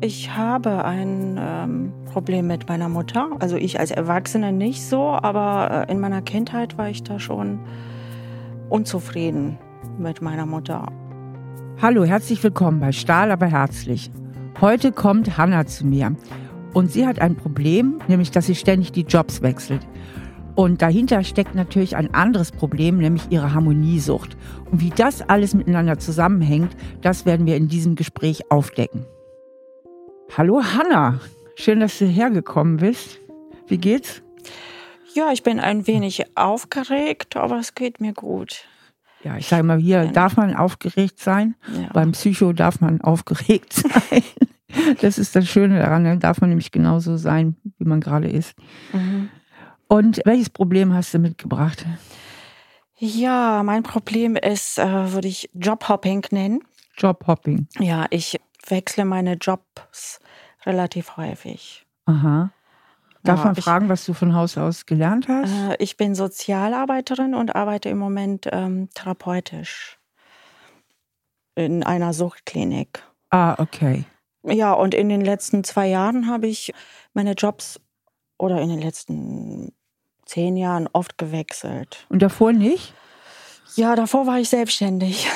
Ich habe ein ähm, Problem mit meiner Mutter. Also ich als Erwachsene nicht so, aber äh, in meiner Kindheit war ich da schon unzufrieden mit meiner Mutter. Hallo, herzlich willkommen bei Stahl, aber herzlich. Heute kommt Hanna zu mir und sie hat ein Problem, nämlich dass sie ständig die Jobs wechselt. Und dahinter steckt natürlich ein anderes Problem, nämlich ihre Harmoniesucht. Und wie das alles miteinander zusammenhängt, das werden wir in diesem Gespräch aufdecken. Hallo Hanna, schön, dass du hergekommen bist. Wie geht's? Ja, ich bin ein wenig aufgeregt, aber es geht mir gut. Ja, ich sage mal, hier darf man aufgeregt sein. Ja. Beim Psycho darf man aufgeregt sein. Das ist das Schöne daran, dann darf man nämlich genauso sein, wie man gerade ist. Mhm. Und welches Problem hast du mitgebracht? Ja, mein Problem ist, äh, würde ich Jobhopping nennen. Jobhopping. Ja, ich wechsle meine Jobs relativ häufig. Aha. Darf ja, man fragen, was du von Haus aus gelernt hast? Äh, ich bin Sozialarbeiterin und arbeite im Moment ähm, therapeutisch in einer Suchtklinik. Ah, okay. Ja, und in den letzten zwei Jahren habe ich meine Jobs oder in den letzten zehn Jahren oft gewechselt. Und davor nicht? Ja, davor war ich selbstständig.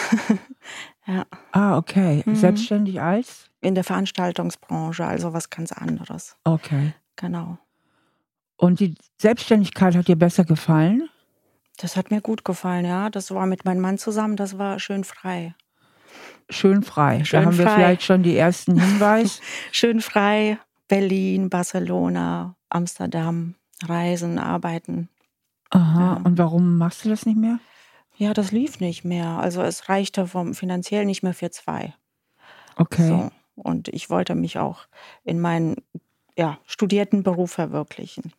ja. Ah, okay. Mhm. Selbstständig als? In der Veranstaltungsbranche, also was ganz anderes. Okay. Genau. Und die Selbstständigkeit hat dir besser gefallen? Das hat mir gut gefallen, ja. Das war mit meinem Mann zusammen, das war schön frei. Schön frei. Schön da haben frei. wir vielleicht schon die ersten Hinweise. schön frei. Berlin, Barcelona, Amsterdam, Reisen, Arbeiten. Aha, ja. und warum machst du das nicht mehr? Ja, das lief nicht mehr. Also es reichte vom finanziell nicht mehr für zwei. Okay. So. Und ich wollte mich auch in meinen ja, studierten Beruf verwirklichen.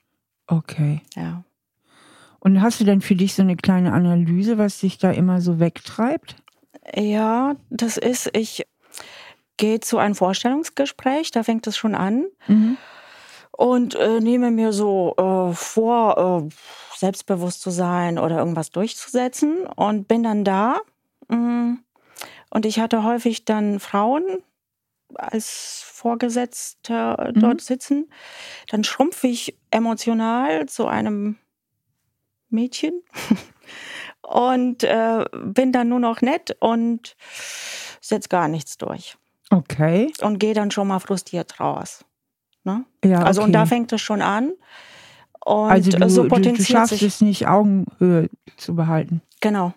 Okay. Ja. Und hast du denn für dich so eine kleine Analyse, was dich da immer so wegtreibt? Ja, das ist, ich gehe zu einem Vorstellungsgespräch, da fängt es schon an. Mhm und äh, nehme mir so äh, vor, äh, selbstbewusst zu sein oder irgendwas durchzusetzen und bin dann da. Mm, und ich hatte häufig dann Frauen als Vorgesetzte mhm. dort sitzen. Dann schrumpfe ich emotional zu einem Mädchen und äh, bin dann nur noch nett und setze gar nichts durch. Okay. Und gehe dann schon mal frustriert raus. Ne? Ja, also und da fängt es schon an. Und also du, so potenziert du, du schaffst sich, es nicht, Augenhöhe zu behalten. Genau.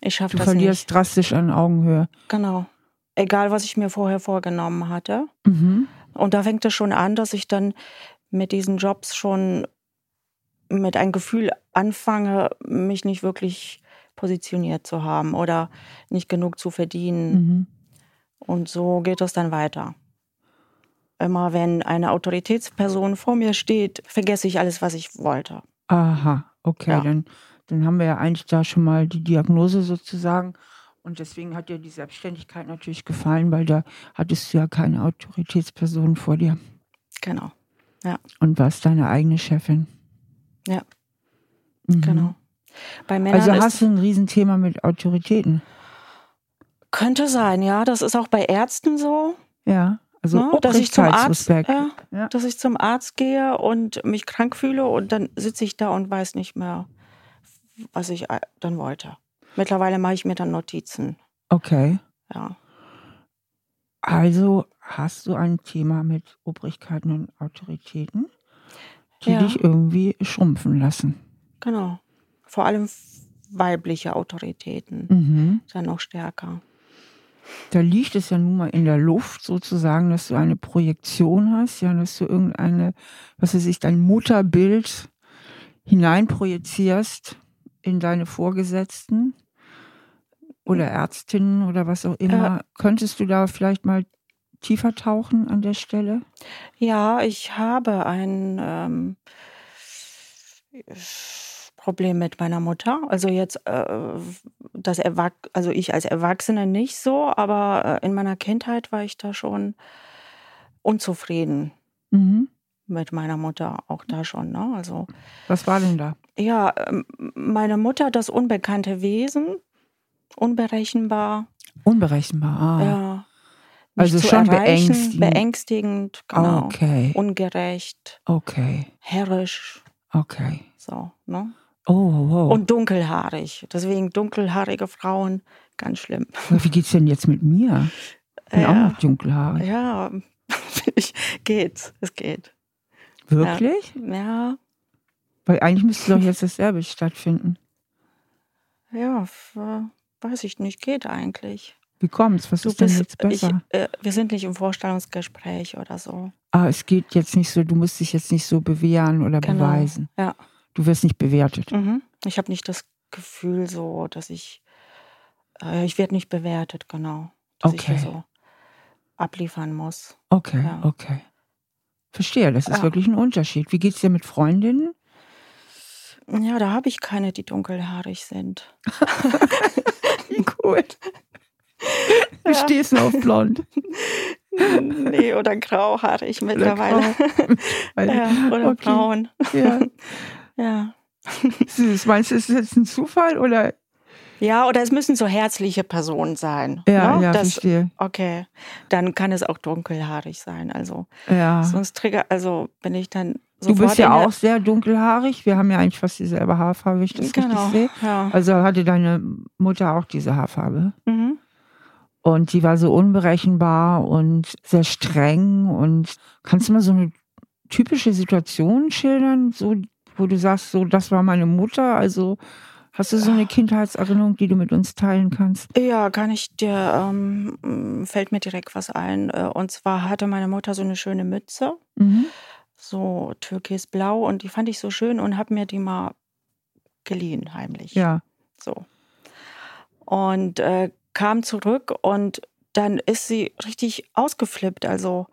Ich schaffe das nicht. Du verlierst drastisch an Augenhöhe. Genau. Egal, was ich mir vorher vorgenommen hatte. Mhm. Und da fängt es schon an, dass ich dann mit diesen Jobs schon mit einem Gefühl anfange, mich nicht wirklich positioniert zu haben oder nicht genug zu verdienen. Mhm. Und so geht es dann weiter. Immer wenn eine Autoritätsperson vor mir steht, vergesse ich alles, was ich wollte. Aha, okay, ja. dann, dann haben wir ja eigentlich da schon mal die Diagnose sozusagen. Und deswegen hat dir die Selbstständigkeit natürlich gefallen, weil da hattest du ja keine Autoritätsperson vor dir. Genau, ja. Und warst deine eigene Chefin. Ja, mhm. genau. Bei Männern also hast du ein Riesenthema mit Autoritäten. Könnte sein, ja. Das ist auch bei Ärzten so. Ja. Also ne, dass ich zum Arzt, äh, ja. dass ich zum Arzt gehe und mich krank fühle und dann sitze ich da und weiß nicht mehr, was ich äh, dann wollte. Mittlerweile mache ich mir dann Notizen. Okay. Ja. Also hast du ein Thema mit Obrigkeiten und Autoritäten, die ja. dich irgendwie schrumpfen lassen. Genau. Vor allem weibliche Autoritäten mhm. sind noch stärker. Da liegt es ja nun mal in der Luft sozusagen, dass du eine Projektion hast, ja, dass du irgendeine, was weiß ich, dein Mutterbild hineinprojizierst in deine Vorgesetzten oder Ärztinnen oder was auch immer. Äh, Könntest du da vielleicht mal tiefer tauchen an der Stelle? Ja, ich habe ein ähm, Problem mit meiner Mutter. Also jetzt äh, das Erwach also ich als Erwachsene nicht so, aber äh, in meiner Kindheit war ich da schon unzufrieden mhm. mit meiner Mutter, auch da schon. Ne? Also was war denn da? Ja, ähm, meine Mutter, das unbekannte Wesen, unberechenbar. Unberechenbar. Ah. Ja, also zu schon beängstigend. beängstigend, genau. Okay. Ungerecht, Okay. herrisch, Okay. so, ne? Oh, wow. Und dunkelhaarig. Deswegen dunkelhaarige Frauen, ganz schlimm. Wie geht's denn jetzt mit mir? Ich bin auch Ja. noch dunkelhaarig. Ja, ich, geht's, es geht. Wirklich? Ja, Weil eigentlich müsste doch jetzt dasselbe stattfinden. ja, weiß ich nicht, geht eigentlich. Wie kommt's? Was Du ist denn bist, jetzt ich, besser? äh, wir sind nicht im Vorstellungsgespräch oder so. Ah, es geht jetzt nicht so, du musst dich jetzt nicht so bewähren oder Genau. beweisen. Ja. Du wirst nicht bewertet. Mhm. Ich habe nicht das Gefühl so, dass ich, äh, ich werde nicht bewertet, genau. Dass ich Okay. hier so abliefern muss. Okay, Ja. okay. Verstehe, das ist Ja. wirklich ein Unterschied. Wie geht's dir mit Freundinnen? Ja, da habe ich keine, die dunkelhaarig sind. Gut. Du Ja. stehst nur auf blond. nee, oder grauhaarig mittlerweile. Weil, ja, oder okay. braun. Ja. Ja. Meinst du, ist das jetzt ein Zufall oder? ja, oder es müssen so herzliche Personen sein. Ja, ne? ja, das, verstehe. Okay, dann kann es auch dunkelhaarig sein. Also Ja. sonst trigger, also bin ich dann Du bist ja auch sehr dunkelhaarig. Wir haben ja eigentlich fast dieselbe Haarfarbe, wenn ich das Genau, richtig sehe. ja. Also hatte deine Mutter auch diese Haarfarbe. Mhm. Und die war so unberechenbar und sehr streng. Und kannst du mal so eine typische Situation schildern, so, wo du sagst, so, das war meine Mutter? Also hast du so eine Kindheitserinnerung, die du mit uns teilen kannst? Ja, kann ich dir, ähm, fällt mir direkt was ein. Äh, Und zwar hatte meine Mutter so eine schöne Mütze, Mhm. so türkisblau, und die fand ich so schön und habe mir die mal geliehen, heimlich. Ja. So. Und äh, kam zurück und dann ist sie richtig ausgeflippt. Also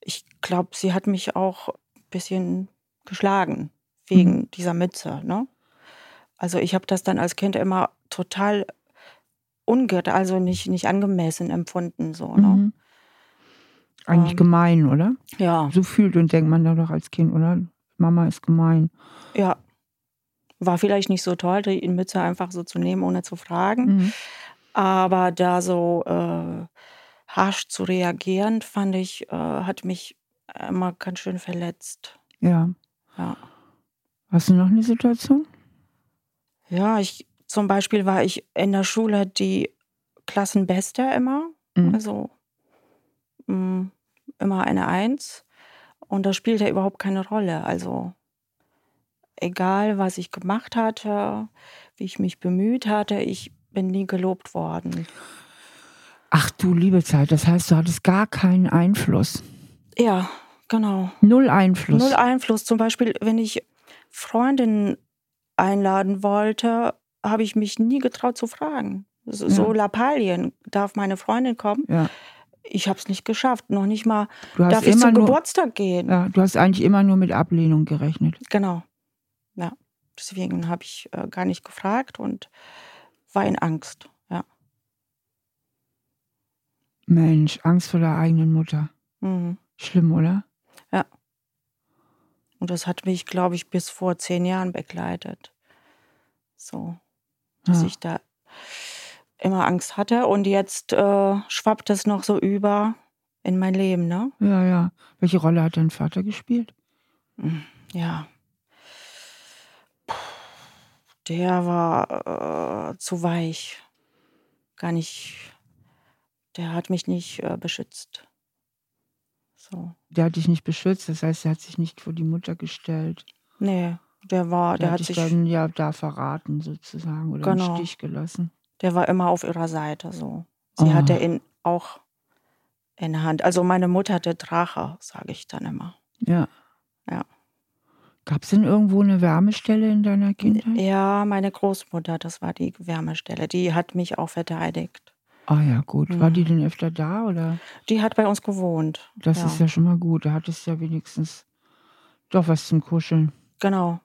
ich glaube, sie hat mich auch ein bisschen geschlagen wegen dieser Mütze. Ne? Also ich habe das dann als Kind immer total ungerecht, also nicht, nicht angemessen empfunden. So, ne? Mhm. Eigentlich Ähm. gemein, oder? Ja, So fühlt und denkt man da doch als Kind, oder? Mama ist gemein. ja. War vielleicht nicht so toll, die Mütze einfach so zu nehmen, ohne zu fragen. Mhm. Aber da so äh, harsch zu reagieren, fand ich, äh, hat mich immer ganz schön verletzt. Ja. Ja, Hast du noch eine Situation? ja ich, zum Beispiel war ich in der Schule die Klassenbeste immer, Mhm. also mh, immer eine Eins. Und das spielte überhaupt keine Rolle. Also egal, was ich gemacht hatte, wie ich mich bemüht hatte, ich bin nie gelobt worden. Ach du liebe Zeit, das heißt, du hattest gar keinen Einfluss. Ja, genau. Null Einfluss. Null Einfluss. Zum Beispiel, wenn ich Freundinnen einladen wollte, habe ich mich nie getraut zu fragen. So, so Lappalien, darf meine Freundin kommen? ja. Ich habe es nicht geschafft. Noch nicht mal, darf ich zum nur, Geburtstag gehen? ja, du hast eigentlich immer nur mit Ablehnung gerechnet. Genau. Ja. Deswegen habe ich äh, gar nicht gefragt und war in Angst. Ja. Mensch, Angst vor der eigenen Mutter. Mhm. Schlimm, oder? Und das hat mich, glaube ich, bis vor zehn Jahren begleitet. So, Ja. dass ich da immer Angst hatte. Und jetzt äh, schwappt es noch so über in mein Leben, ne? Ja, ja. Welche Rolle hat dein Vater gespielt? Ja. Puh, Der war äh, zu weich. Gar nicht. Der hat mich nicht äh, beschützt. So. Der hat dich nicht beschützt, das heißt, er hat sich nicht vor die Mutter gestellt. Nee, der war, der, Der, hat sich, dann ja da verraten, sozusagen, oder Genau. im Stich gelassen. der war immer auf ihrer Seite. So. Sie Oh. hatte ihn auch in der Hand. Also meine Mutter hatte Drache, sage ich dann immer. Ja. Ja. Gab es denn irgendwo eine Wärmestelle in deiner Kindheit? Ja, meine Großmutter, das war die Wärmestelle. Die hat mich auch verteidigt. Ah ja, gut. War Mhm. die denn öfter da oder? Die hat bei uns gewohnt. Das Ja. ist ja schon mal gut. Da hattest du ja wenigstens doch was zum Kuscheln. Genau.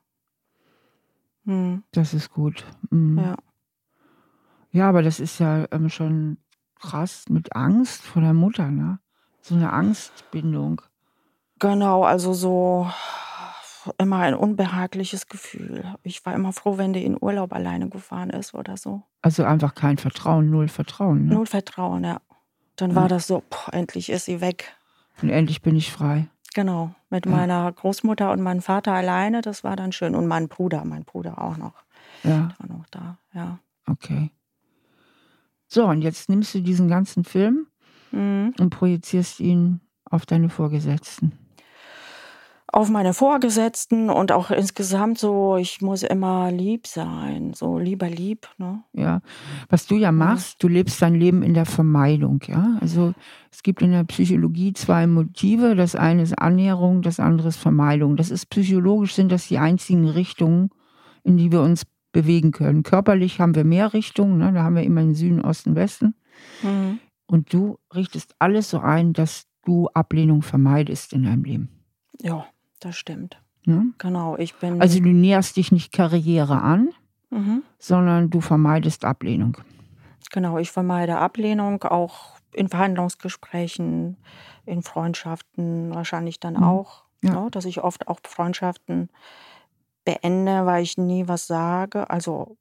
Hm, Das ist gut. Mhm. ja. Ja, aber das ist ja ähm, schon krass mit Angst vor der Mutter, ne? So eine Angstbindung. Genau, also so immer ein unbehagliches Gefühl. Ich war immer froh, wenn die in Urlaub alleine gefahren ist oder so. Also einfach kein Vertrauen, null Vertrauen. Ne? Null Vertrauen, ja. dann war das so, boah, endlich ist sie weg. Und endlich bin ich frei. Genau, mit ja. meiner Großmutter und meinem Vater alleine, das war dann schön. Und mein Bruder, mein Bruder auch noch. Ja. Der war noch da, ja. Okay. So, und jetzt nimmst du diesen ganzen Film mhm. und projizierst ihn auf deine Vorgesetzten auf meine Vorgesetzten und auch insgesamt so, ich muss immer lieb sein, so lieber lieb. Ne? Ja, was du ja machst, du lebst dein Leben in der Vermeidung, ja. Also es gibt in der Psychologie zwei Motive. Das eine ist Annäherung, das andere ist Vermeidung. Das ist psychologisch sind das die einzigen Richtungen, in die wir uns bewegen können. Körperlich haben wir mehr Richtungen, ne? da haben wir immer den Süden, Osten, Westen. Mhm. Und du richtest alles so ein, dass du Ablehnung vermeidest in deinem Leben. Ja. Das stimmt. Ja? Genau, ich bin. Also du näherst dich nicht Karriere an, mhm. sondern du vermeidest Ablehnung. Genau, ich vermeide Ablehnung auch in Verhandlungsgesprächen, in Freundschaften wahrscheinlich dann mhm. auch. Ja. Ne, dass ich oft auch Freundschaften beende, weil ich nie was sage, also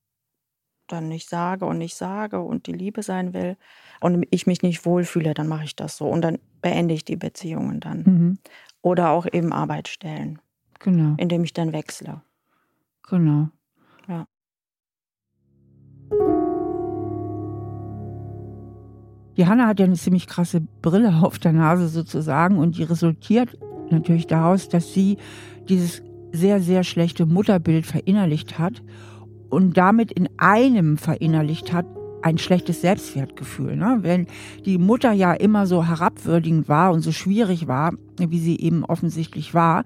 dann nicht sage und nicht sage und die Liebe sein will und ich mich nicht wohlfühle, dann mache ich das so und dann beende ich die Beziehungen dann. Mhm. Oder auch eben Arbeitsstellen. Genau. Indem ich dann wechsle. Genau. Ja. Die Hanna hat ja eine ziemlich krasse Brille auf der Nase sozusagen und die resultiert natürlich daraus, dass sie dieses sehr, sehr schlechte Mutterbild verinnerlicht hat und damit in einem verinnerlicht hat, ein schlechtes Selbstwertgefühl. Ne? Wenn die Mutter ja immer so herabwürdigend war und so schwierig war, wie sie eben offensichtlich war,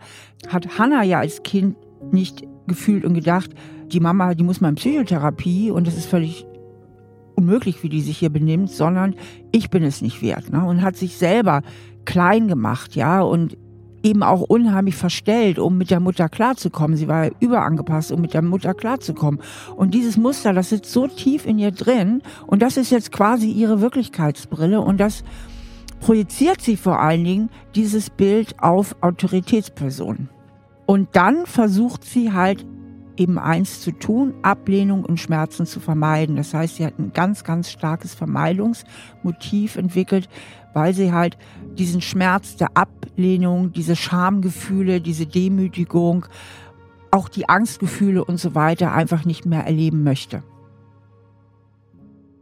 hat Hannah ja als Kind nicht gefühlt und gedacht, die Mama, die muss mal in Psychotherapie und das ist völlig unmöglich, wie die sich hier benimmt, sondern ich bin es nicht wert. Ne? Und hat sich selber klein gemacht, ja, und eben auch unheimlich verstellt, um mit der Mutter klarzukommen. Sie war überangepasst, um mit der Mutter klarzukommen. Und dieses Muster, das sitzt so tief in ihr drin und das ist jetzt quasi ihre Wirklichkeitsbrille und das projiziert sie vor allen Dingen dieses Bild auf Autoritätspersonen. Und dann versucht sie halt eben eins zu tun, Ablehnung und Schmerzen zu vermeiden. Das heißt, sie hat ein ganz, ganz starkes Vermeidungsmotiv entwickelt, weil sie halt diesen Schmerz der Ablehnung, diese Schamgefühle, diese Demütigung, auch die Angstgefühle und so weiter einfach nicht mehr erleben möchte.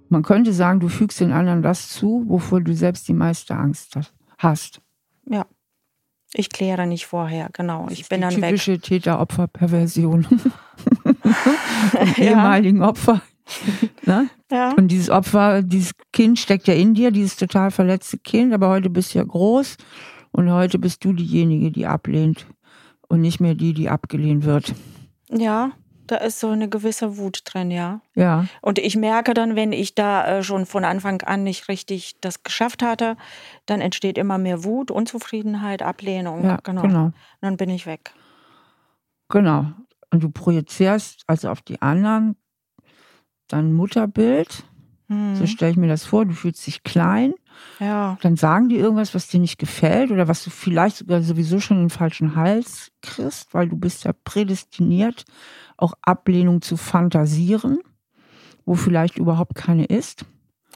Man könnte sagen, du fügst den anderen das zu, wovor du selbst die meiste Angst hast. Ja. Ich kläre nicht vorher, genau. Ich bin dann typische weg. Täter-Opfer-Perversion. Ja. ehemaligen Opfer. ne? ja. Und dieses Opfer, dieses Kind steckt ja in dir, dieses total verletzte Kind, aber heute bist du ja groß und heute bist du diejenige, die ablehnt und nicht mehr die, die abgelehnt wird. Ja, da ist so eine gewisse Wut drin, ja. Ja. Und ich merke dann, wenn ich da äh, schon von Anfang an nicht richtig das geschafft hatte, dann entsteht immer mehr Wut, Unzufriedenheit, Ablehnung. Ja, genau. genau. Und dann bin ich weg. Genau. Und du projizierst also auf die anderen dein Mutterbild. Hm. So stelle ich mir das vor. Du fühlst dich klein. Ja. Dann sagen die irgendwas, was dir nicht gefällt oder was du vielleicht sogar sowieso schon den falschen Hals kriegst, weil du bist ja prädestiniert, auch Ablehnung zu fantasieren, wo vielleicht überhaupt keine ist.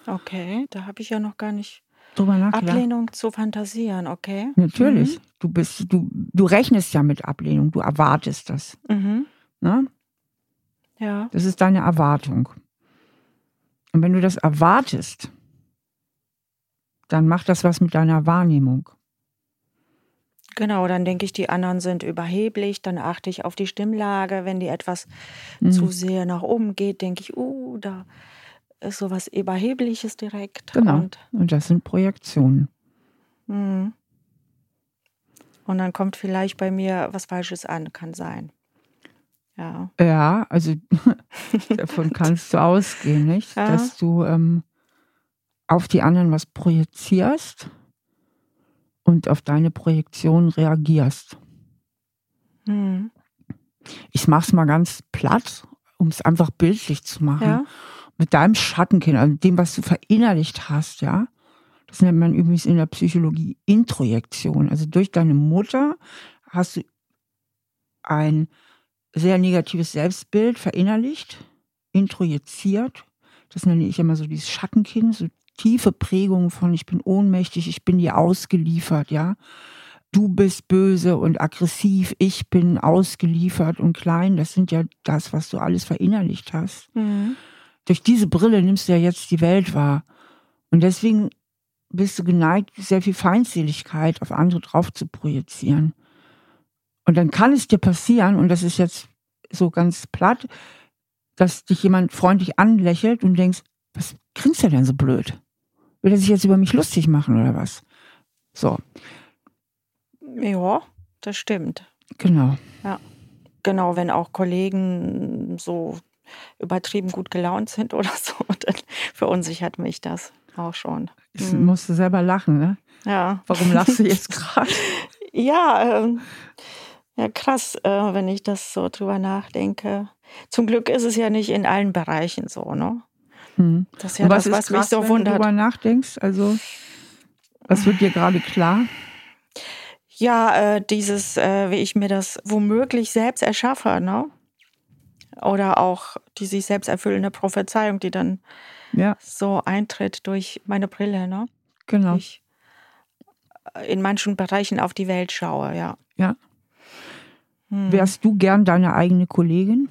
Okay, da habe ich ja noch gar nicht drüber nachgedacht. Ablehnung zu fantasieren, okay. Natürlich. Mhm. Du bist, du, du rechnest ja mit Ablehnung, du erwartest das. Mhm. Ne? Ja. Das ist deine Erwartung. Und wenn du das erwartest, dann macht das was mit deiner Wahrnehmung. Genau, dann denke ich, die anderen sind überheblich, dann achte ich auf die Stimmlage. Wenn die etwas mhm. zu sehr nach oben geht, denke ich, uh, da ist sowas Überhebliches direkt. Genau. Und, und das sind Projektionen. Mhm. Und dann kommt vielleicht bei mir was Falsches an, kann sein. Ja. Ja, also davon kannst du ausgehen, nicht? Ja. Dass du ähm, auf die anderen was projizierst und auf deine Projektion reagierst. Mhm. Ich mach's mal ganz platt, um es einfach bildlich zu machen. Ja. Mit deinem Schattenkind, also dem, was du verinnerlicht hast, ja. Das nennt man übrigens in der Psychologie Introjektion. Also durch deine Mutter hast du ein sehr negatives Selbstbild verinnerlicht, introjiziert. Das nenne ich immer so dieses Schattenkind, so tiefe Prägung von ich bin ohnmächtig, ich bin dir ausgeliefert, ja. Du bist böse und aggressiv, ich bin ausgeliefert und klein. Das sind ja das, was du alles verinnerlicht hast. Mhm. Durch diese Brille nimmst du ja jetzt die Welt wahr. Und deswegen bist du geneigt, sehr viel Feindseligkeit auf andere drauf zu projizieren. Und dann kann es dir passieren, und das ist jetzt so ganz platt, dass dich jemand freundlich anlächelt und denkst, was grinst der denn so blöd? Will er sich jetzt über mich lustig machen oder was? So. Ja, das stimmt. Genau. Ja. Genau, wenn auch Kollegen so übertrieben gut gelaunt sind oder so, dann verunsichert mich das auch schon. Jetzt hm. musst du selber lachen, ne? Ja. Warum lachst du jetzt gerade? ja, ähm, ja, krass, äh, wenn ich das so drüber nachdenke. Zum Glück ist es ja nicht in allen Bereichen so, ne? Hm. Das ist ja was das, was krass, mich so wenn wundert. Wenn du drüber nachdenkst, also was wird dir gerade klar? Ja, äh, dieses, äh, wie ich mir das womöglich selbst erschaffe, ne? Oder auch die sich selbst erfüllende Prophezeiung, die dann ja. so eintritt durch meine Brille, ne? Genau. Ich in manchen Bereichen auf die Welt schaue, ja. Ja. Hm. Wärst du gern deine eigene Kollegin?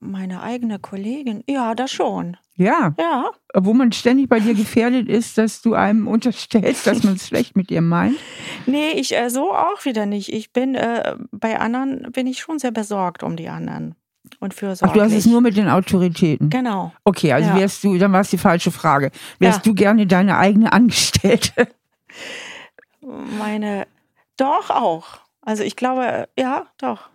Meine eigene Kollegin? Ja, das schon. Ja. Ja. Wo man ständig bei dir gefährdet ist, dass du einem unterstellst, dass man es schlecht mit dir meint? Nee, ich äh, so auch wieder nicht. Ich bin äh, bei anderen bin ich schon sehr besorgt um die anderen und fürsorglich. Ach, du hast es nur mit den Autoritäten. Genau. Okay, also ja. wärst du, dann war es die falsche Frage. Wärst ja. du gerne deine eigene Angestellte? Meine doch auch. Also ich glaube, ja, doch.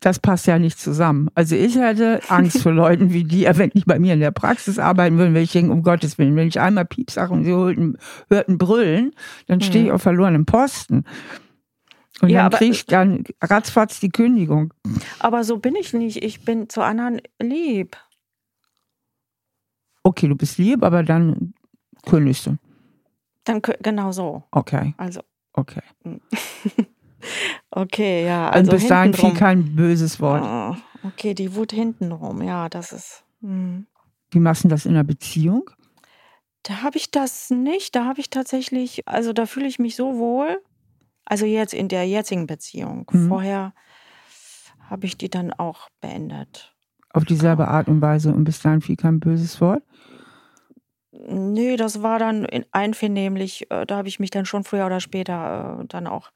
Das passt ja nicht zusammen. Also ich hätte Angst vor Leuten wie die, wenn die bei mir in der Praxis arbeiten würden, wenn ich denke, um Gottes Willen, wenn ich einmal Piep sage und sie hörten, hörten brüllen, dann stehe ich mhm. auf verlorenem Posten. Und ja, dann kriege ich dann ratzfatz die Kündigung. Aber so bin ich nicht. Ich bin zu anderen lieb. Okay, du bist lieb, aber dann kündigst du. Dann genau so. Okay. Also Okay. okay, ja. Also Und bis dahin fiel kein böses Wort. Oh, okay, die Wut hintenrum, ja, das ist. Hm. Wie machst du das in einer Beziehung? Da habe ich das nicht. Da habe ich tatsächlich, also da fühle ich mich so wohl. Also jetzt in der jetzigen Beziehung. Mhm. Vorher habe ich die dann auch beendet. Auf dieselbe Art und Weise und bis dahin fiel kein böses Wort? Nee, das war dann einvernehmlich. Äh, da habe ich mich dann schon früher oder später äh, dann auch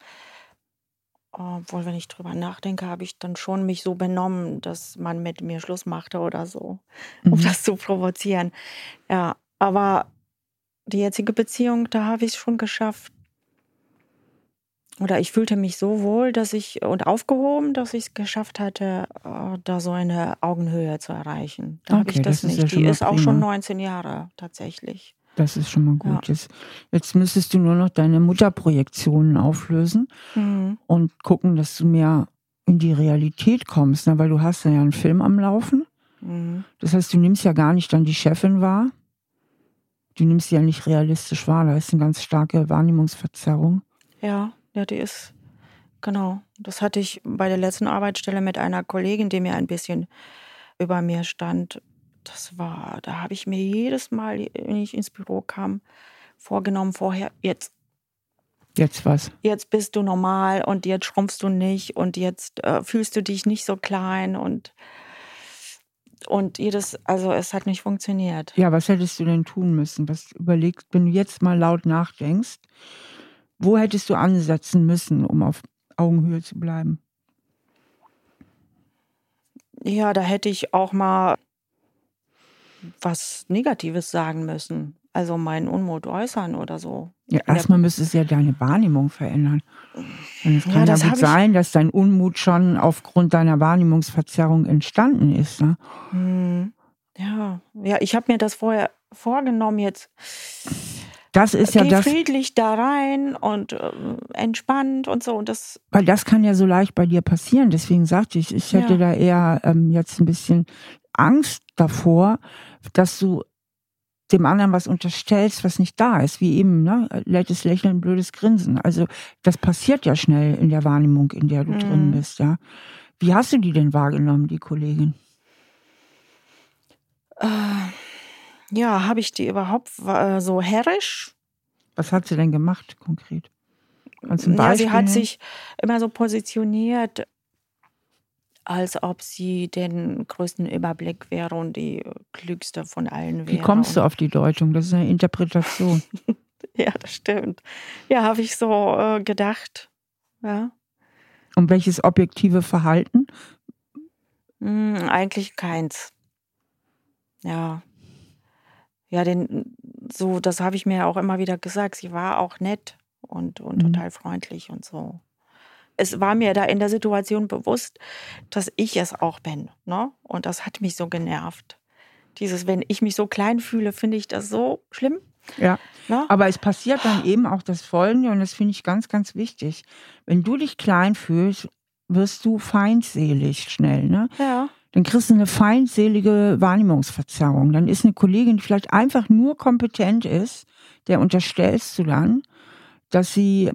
obwohl, wenn ich drüber nachdenke, habe ich dann schon mich so benommen, dass man mit mir Schluss machte oder so, um Mhm. das zu provozieren. Ja, aber die jetzige Beziehung, da habe ich es schon geschafft, oder ich fühlte mich so wohl, dass ich und aufgehoben, dass ich es geschafft hatte, äh, da so eine Augenhöhe zu erreichen. Da habe ich das, das ist ja nicht. Die ist auch schon 19 Jahre tatsächlich. Das ist schon mal gut. Ja. Jetzt, jetzt müsstest du nur noch deine Mutterprojektionen auflösen Mhm. und gucken, dass du mehr in die Realität kommst, ne? weil du hast ja einen Film am Laufen. Mhm. Das heißt, du nimmst ja gar nicht dann die Chefin wahr. Du nimmst sie ja nicht realistisch wahr. Da ist eine ganz starke Wahrnehmungsverzerrung. Ja. Ja, die ist, genau. Das hatte ich bei der letzten Arbeitsstelle mit einer Kollegin, die mir ein bisschen über mir stand. Das war, da habe ich mir jedes Mal, wenn ich ins Büro kam, vorgenommen, vorher, jetzt. Jetzt was? Jetzt bist du normal und jetzt schrumpfst du nicht und jetzt äh, fühlst du dich nicht so klein und und jedes, also es hat nicht funktioniert. Ja, was hättest du denn tun müssen? Was überlegst, wenn du jetzt mal laut nachdenkst, wo hättest du ansetzen müssen, um auf Augenhöhe zu bleiben? Ja, da hätte ich auch mal was Negatives sagen müssen. Also meinen Unmut äußern oder so. Ja, erstmal müsstest du ja deine Wahrnehmung verändern. Und es kann ja, das ja gut sein, dass dein Unmut schon aufgrund deiner Wahrnehmungsverzerrung entstanden ist. Ne? Hm. Ja, ja, ich habe mir das vorher vorgenommen, jetzt das ist ja Geh das. friedlich da rein und äh, entspannt und so. Und das Weil das kann ja so leicht bei dir passieren. Deswegen sagte ich, ich hätte ja. da eher ähm, jetzt ein bisschen Angst davor, dass du dem anderen was unterstellst, was nicht da ist, wie eben, ne, nettes Lächeln, blödes Grinsen. Also das passiert ja schnell in der Wahrnehmung, in der du mhm. drin bist, ja. Wie hast du die denn wahrgenommen, die Kollegin? Äh Ja, habe ich die überhaupt äh, so herrisch? Was hat sie denn gemacht konkret? ja, sie hat sich immer so positioniert, als ob sie den größten Überblick wäre und die klügste von allen wäre. Wie kommst du auf die Deutung? Das ist eine Interpretation. ja, das stimmt. Ja, habe ich so äh, gedacht. Ja. Und welches objektive Verhalten? Hm, eigentlich keins. Ja. Ja, den, so, das habe ich mir auch immer wieder gesagt. Sie war auch nett und, und mhm. total freundlich und so es war mir da in der Situation bewusst, dass ich es auch bin. Ne? Und das hat mich so genervt. Dieses, wenn ich mich so klein fühle, finde ich das so schlimm. Ja, ne? aber es passiert dann eben auch das Folgende und das finde ich ganz, ganz wichtig. Wenn du dich klein fühlst, wirst du feindselig schnell. Ne? Ja. Dann kriegst du eine feindselige Wahrnehmungsverzerrung. Dann ist eine Kollegin, die vielleicht einfach nur kompetent ist, der unterstellst du dann, dass sie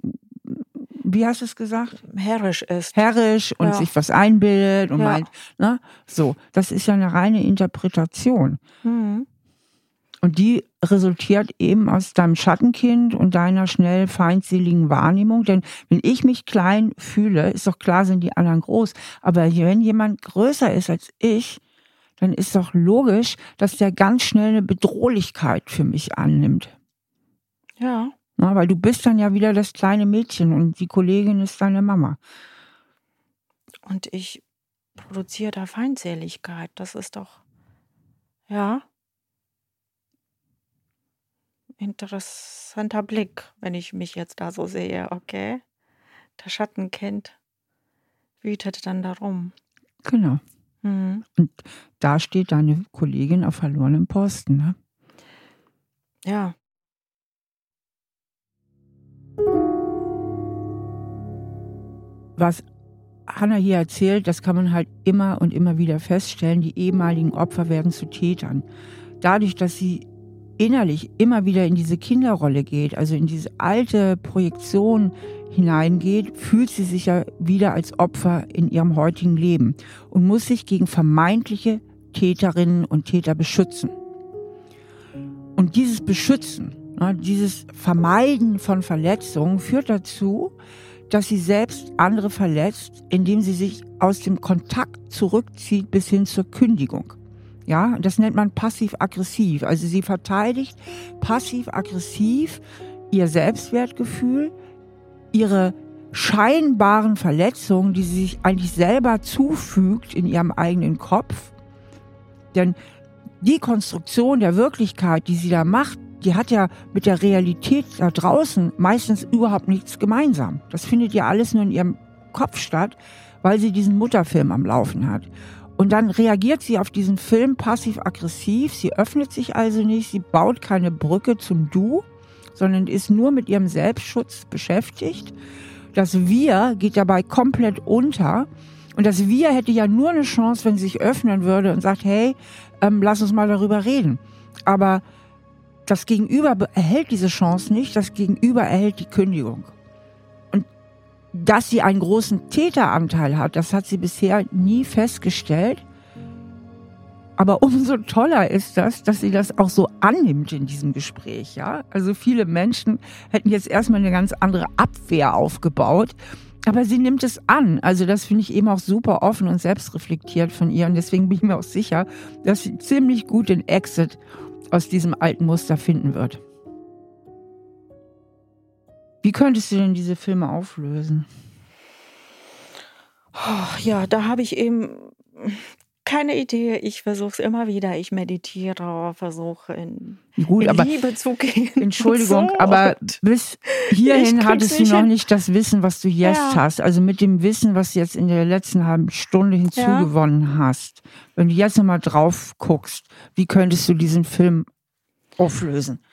wie hast du es gesagt? Herrisch ist. Herrisch und ja. sich was einbildet und ja. meint, ne? So, das ist ja eine reine Interpretation. Mhm. Und die resultiert eben aus deinem Schattenkind und deiner schnell feindseligen Wahrnehmung. Denn wenn ich mich klein fühle, ist doch klar, sind die anderen groß. Aber wenn jemand größer ist als ich, dann ist doch logisch, dass der ganz schnell eine Bedrohlichkeit für mich annimmt. Ja. Na, weil du bist dann ja wieder das kleine Mädchen und die Kollegin ist deine Mama. Und ich produziere da Feindseligkeit. Das ist doch, ja, interessanter Blick, wenn ich mich jetzt da so sehe. Okay, der Schattenkind wütet dann darum. Genau. Mhm. Und da steht deine Kollegin auf verlorenem Posten, ne? Ja. Was Hanna hier erzählt, das kann man halt immer und immer wieder feststellen. Die ehemaligen Opfer werden zu Tätern. Dadurch, dass sie innerlich immer wieder in diese Kinderrolle geht, also in diese alte Projektion hineingeht, fühlt sie sich ja wieder als Opfer in ihrem heutigen Leben und muss sich gegen vermeintliche Täterinnen und Täter beschützen. Und dieses Beschützen, dieses Vermeiden von Verletzungen führt dazu, dass sie selbst andere verletzt, indem sie sich aus dem Kontakt zurückzieht bis hin zur Kündigung. Ja, das nennt man passiv-aggressiv. Also sie verteidigt passiv-aggressiv ihr Selbstwertgefühl, ihre scheinbaren Verletzungen, die sie sich eigentlich selber zufügt in ihrem eigenen Kopf. Denn die Konstruktion der Wirklichkeit, die sie da macht, die hat ja mit der Realität da draußen meistens überhaupt nichts gemeinsam. Das findet ja alles nur in ihrem Kopf statt, weil sie diesen Mutterfilm am Laufen hat. Und dann reagiert sie auf diesen Film passiv-aggressiv. Sie öffnet sich also nicht, sie baut keine Brücke zum Du, sondern ist nur mit ihrem Selbstschutz beschäftigt. Das Wir geht dabei komplett unter. Und das Wir hätte ja nur eine Chance, wenn sie sich öffnen würde und sagt, hey, ähm, lass uns mal darüber reden. Aber das Gegenüber erhält diese Chance nicht, das Gegenüber erhält die Kündigung. Dass sie einen großen Täteranteil hat, das hat sie bisher nie festgestellt. Aber umso toller ist das, dass sie das auch so annimmt in diesem Gespräch, ja. Also viele Menschen hätten jetzt erstmal eine ganz andere Abwehr aufgebaut. Aber sie nimmt es an. Also das finde ich eben auch super offen und selbstreflektiert von ihr. Und deswegen bin ich mir auch sicher, dass sie ziemlich gut den Exit aus diesem alten Muster finden wird. Wie könntest du denn diese Filme auflösen? Oh, ja, da habe ich eben keine Idee. Ich versuche es immer wieder. Ich meditiere, versuche in, Gut, in Liebe zu gehen. Entschuldigung, so. aber bis hierhin hattest du noch hin. nicht das Wissen, was du jetzt ja. hast. Also mit dem Wissen, was du jetzt in der letzten halben Stunde hinzugewonnen ja. hast. Wenn du jetzt nochmal drauf guckst, wie könntest du diesen Film auflösen?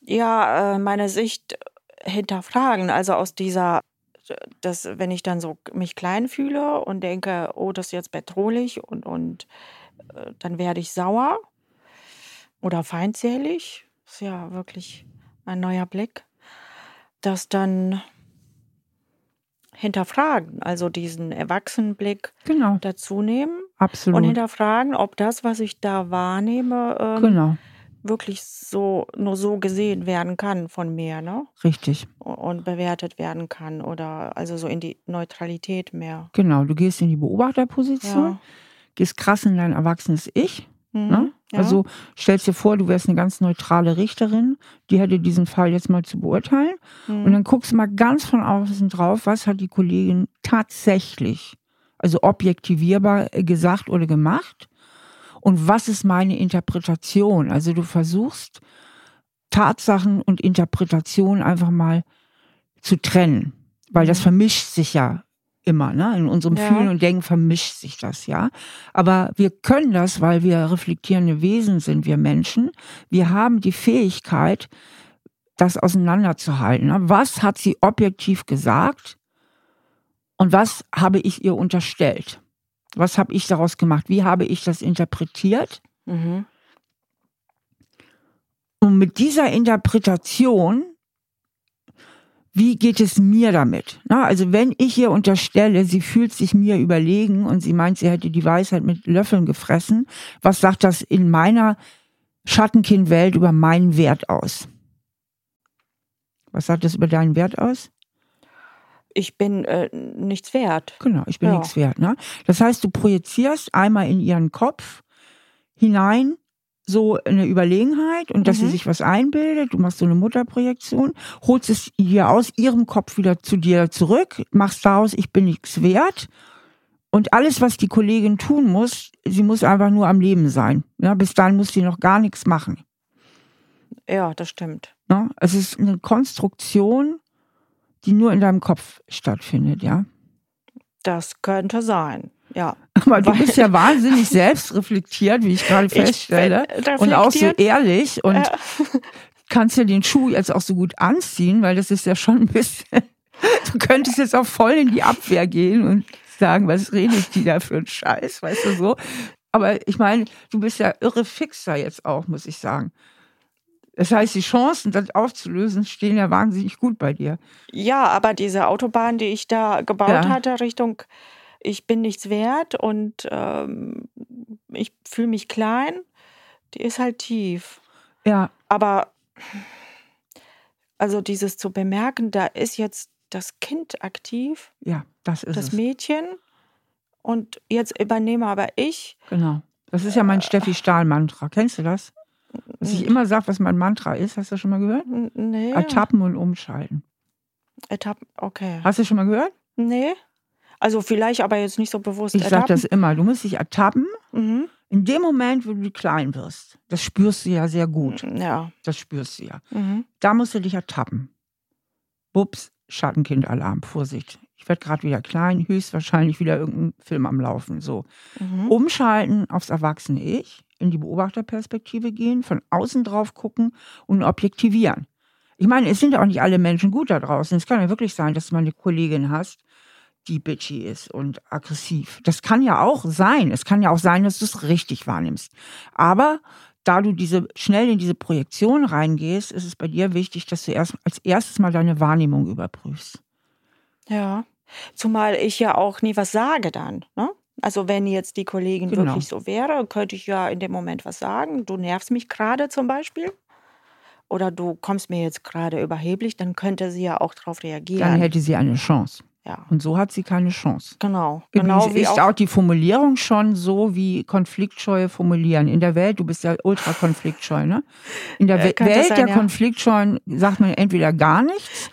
Ja, äh, meine Sicht hinterfragen. Also aus dieser dass wenn ich dann so mich klein fühle und denke, oh, das ist jetzt bedrohlich und, und äh, dann werde ich sauer oder feindselig, ist ja wirklich ein neuer Blick, das dann hinterfragen, also diesen Erwachsenenblick genau. dazu nehmen Absolut. und hinterfragen, ob das, was ich da wahrnehme, ähm, genau. Wirklich so nur so gesehen werden kann von mir, ne? Richtig. Und bewertet werden kann oder also so in die Neutralität mehr. Genau, du gehst in die Beobachterposition, ja. gehst krass in dein erwachsenes Ich. Mhm, ne? ja. Also stellst dir vor, du wärst eine ganz neutrale Richterin, die hätte diesen Fall jetzt mal zu beurteilen. Mhm. Und dann guckst du mal ganz von außen drauf, was hat die Kollegin tatsächlich, also objektivierbar gesagt oder gemacht und was ist meine Interpretation? Also du versuchst Tatsachen und Interpretation einfach mal zu trennen, weil das mhm. vermischt sich ja immer, ne? In unserem ja. Fühlen und Denken vermischt sich das, ja. Aber wir können das, weil wir reflektierende Wesen sind, wir Menschen. Wir haben die Fähigkeit, das auseinanderzuhalten. Ne? Was hat sie objektiv gesagt und was habe ich ihr unterstellt? Was habe ich daraus gemacht? Wie habe ich das interpretiert? Mhm. Und mit dieser Interpretation, wie geht es mir damit? Na, also wenn ich ihr unterstelle, sie fühlt sich mir überlegen und sie meint, sie hätte die Weisheit mit Löffeln gefressen, was sagt das in meiner Schattenkindwelt über meinen Wert aus? Was sagt das über deinen Wert aus? Ich bin äh, nichts wert. Genau, ich bin ja. nichts wert. Ne? Das heißt, du projizierst einmal in ihren Kopf hinein so eine Überlegenheit und dass mhm. sie sich was einbildet. Du machst so eine Mutterprojektion, holst es hier aus ihrem Kopf wieder zu dir zurück, machst daraus, ich bin nichts wert. Und alles, was die Kollegin tun muss, sie muss einfach nur am Leben sein. Ja, bis dann muss sie noch gar nichts machen. Ja, das stimmt. Ja, es ist eine Konstruktion, die nur in deinem Kopf stattfindet, ja? Das könnte sein, ja. Aber du bist ja wahnsinnig selbstreflektiert, wie ich gerade feststelle. Und auch so ehrlich und ja. kannst ja den Schuh jetzt auch so gut anziehen, weil das ist ja schon ein bisschen. Du könntest jetzt auch voll in die Abwehr gehen und sagen, was rede ich die da für einen Scheiß, weißt du so. Aber ich meine, du bist ja irre fixer jetzt auch, muss ich sagen. Das heißt, die Chancen, das aufzulösen, stehen ja wahnsinnig gut bei dir. Ja, aber diese Autobahn, die ich da gebaut ja. hatte, Richtung ich bin nichts wert und ähm, ich fühle mich klein, die ist halt tief. Ja. Aber also dieses zu bemerken, da ist jetzt das Kind aktiv. Ja, das ist das es. Mädchen. Und jetzt übernehme aber ich. Genau. Das ist ja mein äh, Steffi Stahl-Mantra. Kennst du das? Was ich immer sage, was mein Mantra ist, hast du schon mal gehört? Nee. Ertappen und umschalten. Ertappen, okay. Hast du schon mal gehört? Nee. Also vielleicht aber jetzt nicht so bewusst. Ich sage das immer. Du musst dich ertappen. Mhm. In dem Moment, wo du klein wirst, das spürst du ja sehr gut. Mm, ja. Das spürst du ja. Mhm. Da musst du dich ertappen. Bups, Schattenkind-Alarm, Vorsicht. Ich werde gerade wieder klein, höchstwahrscheinlich wieder irgendein Film am Laufen. So. Mhm. Umschalten aufs erwachsene Ich in die Beobachterperspektive gehen, von außen drauf gucken und objektivieren. Ich meine, es sind ja auch nicht alle Menschen gut da draußen. Es kann ja wirklich sein, dass du mal eine Kollegin hast, die bitchy ist und aggressiv. Das kann ja auch sein. Es kann ja auch sein, dass du es richtig wahrnimmst. Aber da du diese schnell in diese Projektion reingehst, ist es bei dir wichtig, dass du erst als erstes mal deine Wahrnehmung überprüfst. Ja. Zumal ich ja auch nie was sage dann. Ne? Also wenn jetzt die Kollegin genau. wirklich so wäre, könnte ich ja in dem Moment was sagen. Du nervst mich gerade zum Beispiel. Oder du kommst mir jetzt gerade überheblich, dann könnte sie ja auch darauf reagieren. Dann hätte sie eine Chance. Ja. Und so hat sie keine Chance. Genau. genau ist auch, auch, die Formulierung schon so wie konfliktscheue formulieren. In der Welt, du bist ja ultra konfliktscheu, ne? In der äh, Welt sein, der ja. Konfliktscheuen sagt man entweder gar nichts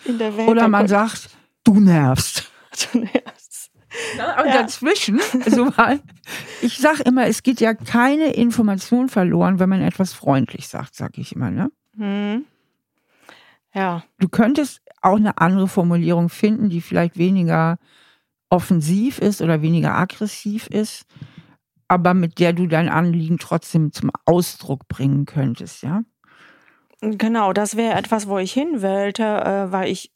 oder man sagt, du nervst. Du nervst. Und ja. dazwischen, also mal, ich sage immer, es geht ja keine Information verloren, wenn man etwas freundlich sagt, sage ich immer. Ne? Hm. Ja. Du könntest auch eine andere Formulierung finden, die vielleicht weniger offensiv ist oder weniger aggressiv ist, aber mit der du dein Anliegen trotzdem zum Ausdruck bringen könntest, ja? Genau, das wäre etwas, wo ich hin wollte, äh, weil ich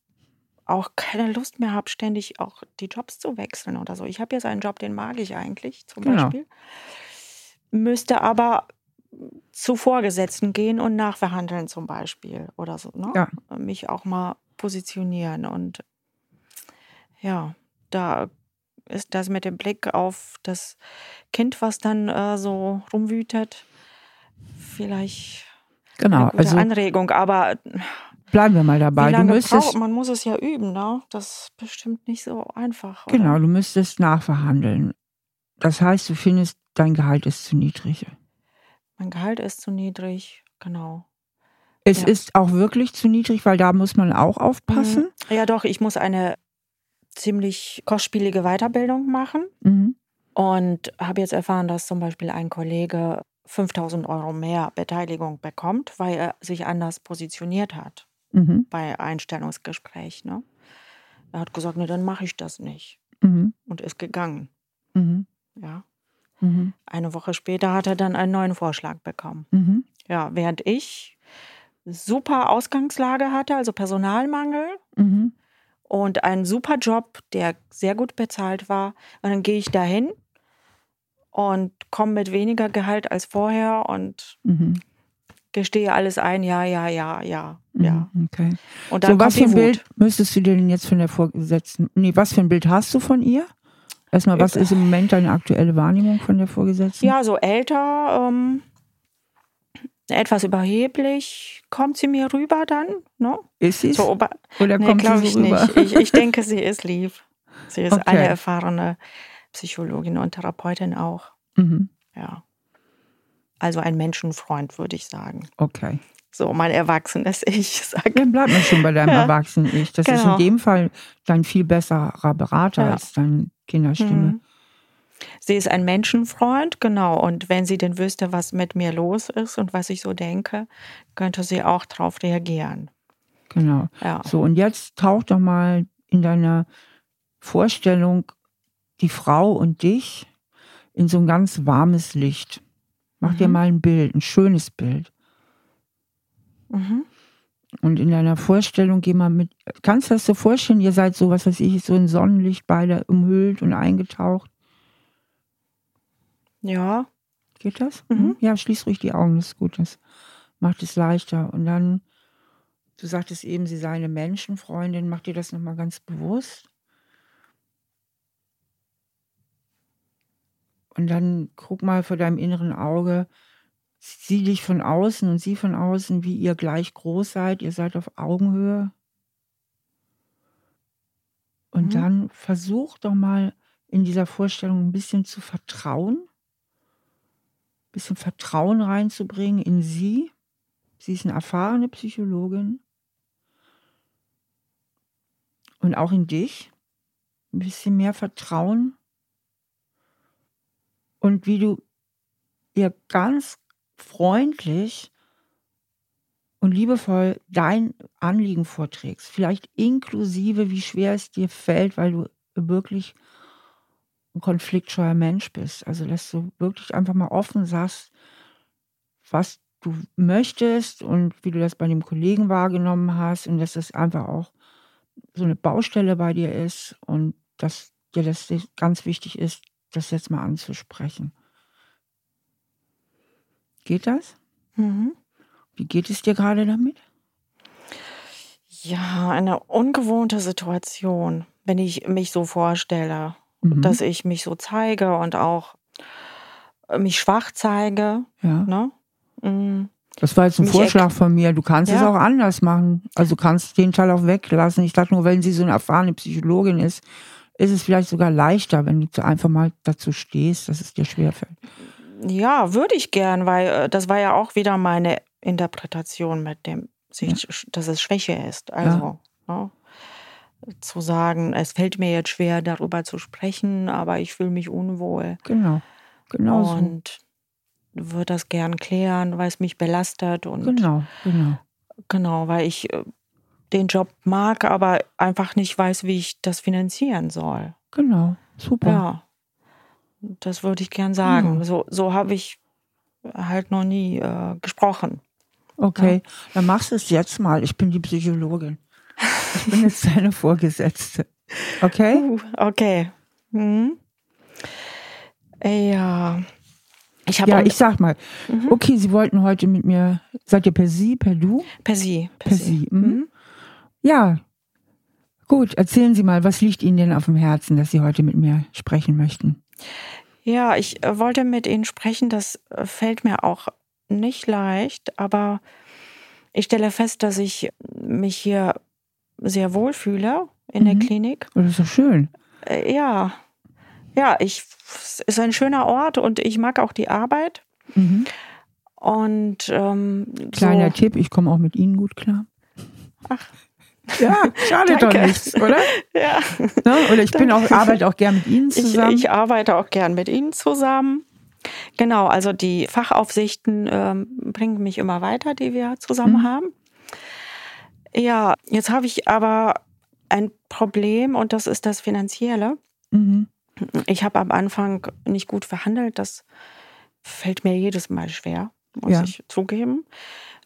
auch keine Lust mehr habe, ständig auch die Jobs zu wechseln oder so. Ich habe jetzt einen Job, den mag ich eigentlich zum genau. Beispiel. Müsste aber zu Vorgesetzten gehen und nachverhandeln zum Beispiel oder so. Ne? Ja. Mich auch mal positionieren und ja, da ist das mit dem Blick auf das Kind, was dann äh, so rumwütet, vielleicht Genau, eine gute also Anregung. Aber bleiben wir mal dabei. wie Du lange müsstest, braucht man? muss es ja üben, ne? Das ist bestimmt nicht so einfach. genau, Oder? du müsstest nachverhandeln. Das heißt, du findest, dein Gehalt ist zu niedrig. Mein Gehalt ist zu niedrig, genau. Es Ja. ist auch wirklich zu niedrig, weil da muss man auch aufpassen. Mhm. Ja, doch, ich muss eine ziemlich kostspielige Weiterbildung machen Mhm. und habe jetzt erfahren, dass zum Beispiel ein Kollege 5000 Euro mehr Beteiligung bekommt, weil er sich anders positioniert hat Mhm. bei Einstellungsgespräch. Ne? Er hat gesagt, ne, dann mache ich das nicht Mhm. und ist gegangen. Mhm. Ja. Mhm. Eine Woche später hat er dann einen neuen Vorschlag bekommen. Mhm. Ja, während ich super Ausgangslage hatte, also Personalmangel Mhm. und einen super Job, der sehr gut bezahlt war. Und dann gehe ich dahin und komme mit weniger Gehalt als vorher und Mhm. Gestehe alles ein, ja, ja, ja, ja, ja. Mhm. Okay. Und dann So, was für ein. Bild müsstest du dir denn jetzt von der Vorgesetzten, nee, was für ein Bild hast du von ihr? Erstmal, was Äh, ist im Moment deine aktuelle Wahrnehmung von der Vorgesetzten? Ja, so älter, ähm, etwas überheblich kommt sie mir rüber dann, ne? Ist sie So, Oder nee, kommt sie so rüber? nicht. Ich, ich denke, sie ist lieb. Sie ist Okay. eine erfahrene Psychologin und Therapeutin auch. Mhm. Ja. Also ein Menschenfreund, würde ich sagen. Okay. So, mein erwachsenes Ich sage. Dann bleibt man schon bei deinem Ja. Erwachsenen-Ich. Das ist in Genau. dem Fall dein viel besserer Berater Ja. als deine Kinderstimme. Mhm. Sie ist ein Menschenfreund, genau. Und wenn sie denn wüsste, was mit mir los ist und was ich so denke, könnte sie auch darauf reagieren. Genau. Ja. So, und jetzt tauch doch mal in deiner Vorstellung die Frau und dich in so ein ganz warmes Licht. Mach dir Mhm. mal ein Bild, ein schönes Bild. Mhm. Und in deiner Vorstellung geh mal mit. Kannst du das so vorstellen? Ihr seid so, was weiß ich, so in Sonnenlicht beide umhüllt und eingetaucht. Ja. Geht das? Mhm. Ja, schließ ruhig die Augen, das ist gut. Das macht es leichter. Und dann, du sagtest eben, sie sei eine Menschenfreundin. Mach dir das nochmal ganz bewusst. Und dann guck mal vor deinem inneren Auge, sieh dich von außen und sie von außen, wie ihr gleich groß seid. Ihr seid auf Augenhöhe. Und Mhm. dann versuch doch mal in dieser Vorstellung ein bisschen zu vertrauen, ein bisschen Vertrauen reinzubringen in sie. Sie ist eine erfahrene Psychologin. Und auch in dich. Ein bisschen mehr Vertrauen. Und wie du ihr ganz freundlich und liebevoll dein Anliegen vorträgst. Vielleicht inklusive, wie schwer es dir fällt, weil du wirklich ein konfliktscheuer Mensch bist. Also, dass du wirklich einfach mal offen sagst, was du möchtest und wie du das bei dem Kollegen wahrgenommen hast und dass das einfach auch so eine Baustelle bei dir ist und dass dir das ganz wichtig ist, das jetzt mal anzusprechen. Geht das? Mhm. Wie geht es dir gerade damit? Ja, eine ungewohnte Situation, wenn ich mich so vorstelle, Mhm. dass ich mich so zeige und auch äh, mich schwach zeige. Ja. Ne? Mm, Das war jetzt ein Mich Vorschlag von mir. Du kannst es Ja. auch anders machen. Also du kannst den Teil auch weglassen. Ich dachte nur, wenn sie so eine erfahrene Psychologin ist, ist es vielleicht sogar leichter, wenn du einfach mal dazu stehst, dass es dir schwerfällt. Ja, würde ich gern, weil äh, das war ja auch wieder meine Interpretation mit dem, sich, dass es Schwäche ist. Also ne? zu sagen, es fällt mir jetzt schwer, darüber zu sprechen, aber ich fühle mich unwohl. Genau. Genau so. und würde das gern klären, weil es mich belastet und Genau, genau. genau, weil ich äh, den Job mag, aber einfach nicht weiß, wie ich das finanzieren soll. Genau. Super. Ja, das würde ich gern sagen. Ja. So, so habe ich halt noch nie äh, gesprochen. Okay, dann machst du es jetzt mal. Ich bin die Psychologin. Ich bin jetzt deine Vorgesetzte. Okay? Uh, okay. Mhm. Ja. Ich habe Ja, ich sag mal. Mhm. Okay, Sie wollten heute mit mir, seid ihr per Sie, per Du? per Sie. Per Sie. Mhm. Mhm. Ja. Gut, erzählen Sie mal, was liegt Ihnen denn auf dem Herzen, dass Sie heute mit mir sprechen möchten? Ja, ich äh, wollte mit Ihnen sprechen. Das äh, fällt mir auch nicht leicht, aber ich stelle fest, dass ich mich hier sehr wohl fühle in mhm. der Klinik. Das ist so schön. Äh, ja, ja, ich, es ist ein schöner Ort und ich mag auch die Arbeit. Mhm. Und ähm, kleiner so. Tipp, ich komme auch mit Ihnen gut klar. Ach. Ja, schade doch nichts, oder? ja. Ne? Oder ich bin auch, arbeite auch gern mit Ihnen zusammen. Ich, ich arbeite auch gern mit Ihnen zusammen. Genau, also die Fachaufsichten ähm, bringen mich immer weiter, die wir zusammen mhm. haben. Ja, jetzt habe ich aber ein Problem und das ist das Finanzielle. Mhm. Ich habe am Anfang nicht gut verhandelt. Das fällt mir jedes Mal schwer, muss ja. ich zugeben.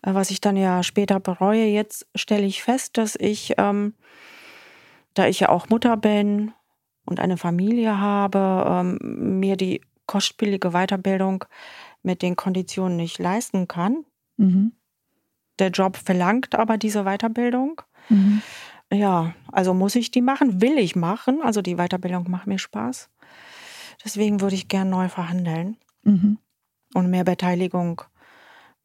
Äh, was ich dann ja später bereue. Jetzt stelle ich fest, dass ich, ähm, da ich ja auch Mutter bin und eine Familie habe, ähm, mir die kostspielige Weiterbildung mit den Konditionen nicht leisten kann. Mhm. Der Job verlangt aber diese Weiterbildung. Mhm. Ja, also muss ich die machen, will ich machen. Also die Weiterbildung macht mir Spaß. Deswegen würde ich gern neu verhandeln mhm. und mehr Beteiligung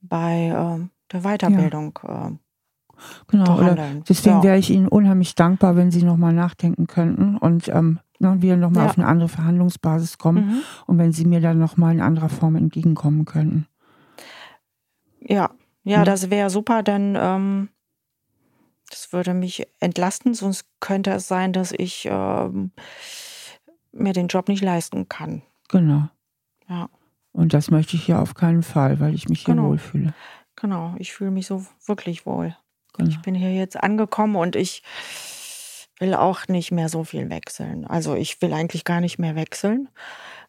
bei äh, der Weiterbildung. Ja. Äh, genau, deswegen ja. wäre ich Ihnen unheimlich dankbar, wenn Sie nochmal nachdenken könnten und ähm, ne, wir nochmal ja. auf eine andere Verhandlungsbasis kommen mhm. und wenn Sie mir dann nochmal in anderer Form entgegenkommen könnten. Ja, ja, mhm. das wäre super, denn ähm, das würde mich entlasten, sonst könnte es sein, dass ich ähm, mir den Job nicht leisten kann. Genau. Ja. Und das möchte ich ja auf keinen Fall, weil ich mich hier genau. wohlfühle. Genau, ich fühle mich so wirklich wohl. Genau. Ich bin hier jetzt angekommen und ich will auch nicht mehr so viel wechseln. Also ich will eigentlich gar nicht mehr wechseln.